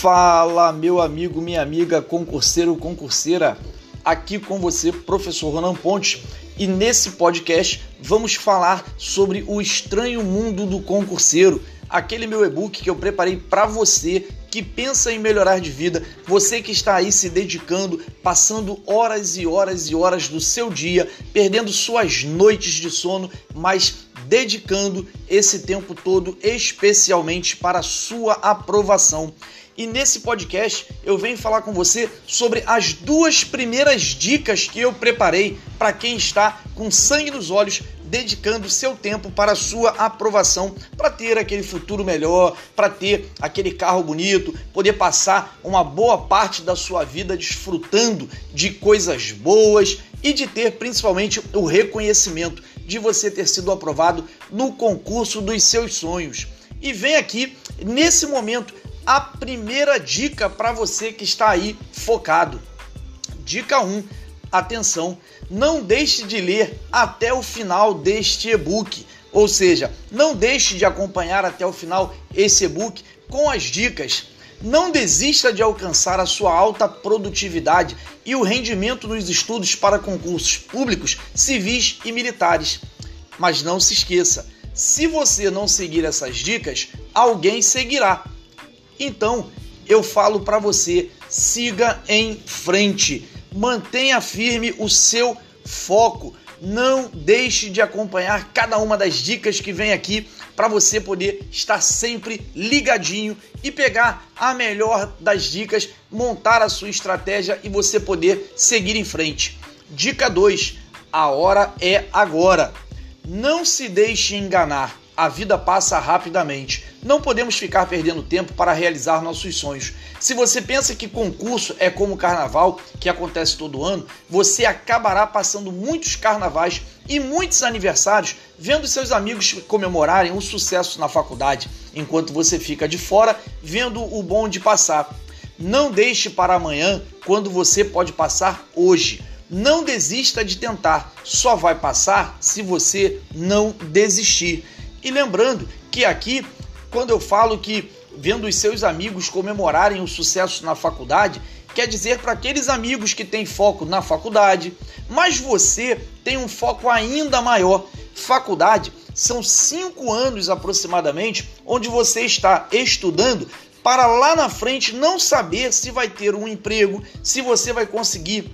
Fala, meu amigo, minha amiga, concurseiro, concurseira. Aqui com você, professor Ronan Pontes, e nesse podcast vamos falar sobre o estranho mundo do concurseiro, aquele meu e-book que eu preparei para você que pensa em melhorar de vida, você que está aí se dedicando, passando horas e horas e horas do seu dia, perdendo suas noites de sono, mas dedicando esse tempo todo especialmente para sua aprovação. E nesse podcast eu venho falar com você sobre as duas primeiras dicas que eu preparei para quem está com sangue nos olhos dedicando seu tempo para sua aprovação, para ter aquele futuro melhor, para ter aquele carro bonito, poder passar uma boa parte da sua vida desfrutando de coisas boas e de ter principalmente o reconhecimento de você ter sido aprovado no concurso dos seus sonhos. E vem aqui nesse momento a primeira dica para você que está aí focado. Dica 1: atenção, não deixe de ler até o final deste e-book. Ou seja, não deixe de acompanhar até o final esse e-book com as dicas. Não desista de alcançar a sua alta produtividade e o rendimento nos estudos para concursos públicos, civis e militares. Mas não se esqueça, se você não seguir essas dicas, alguém seguirá. Então, eu falo para você, siga em frente. Mantenha firme o seu foco. Não deixe de acompanhar cada uma das dicas que vem aqui para você poder estar sempre ligadinho e pegar a melhor das dicas, montar a sua estratégia e você poder seguir em frente. Dica 2: a hora é agora. Não se deixe enganar. A vida passa rapidamente. Não podemos ficar perdendo tempo para realizar nossos sonhos. Se você pensa que concurso é como carnaval, que acontece todo ano, você acabará passando muitos carnavais e muitos aniversários vendo seus amigos comemorarem o sucesso na faculdade, enquanto você fica de fora vendo o bom de passar. Não deixe para amanhã quando você pode passar hoje. Não desista de tentar, só vai passar se você não desistir. E lembrando que aqui, quando eu falo que vendo os seus amigos comemorarem o sucesso na faculdade, quer dizer para aqueles amigos que têm foco na faculdade, mas você tem um foco ainda maior. Faculdade são cinco anos aproximadamente onde você está estudando para lá na frente não saber se vai ter um emprego, se você vai conseguir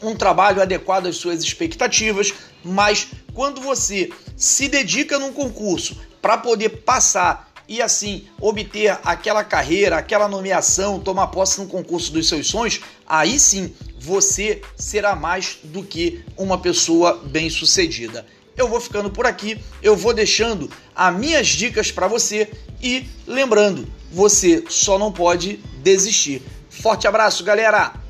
um trabalho adequado às suas expectativas, mas quando você se dedica num concurso para poder passar e assim obter aquela carreira, aquela nomeação, tomar posse no concurso dos seus sonhos, aí sim você será mais do que uma pessoa bem-sucedida. Eu vou ficando por aqui, eu vou deixando as minhas dicas para você e lembrando, você só não pode desistir. Forte abraço, galera!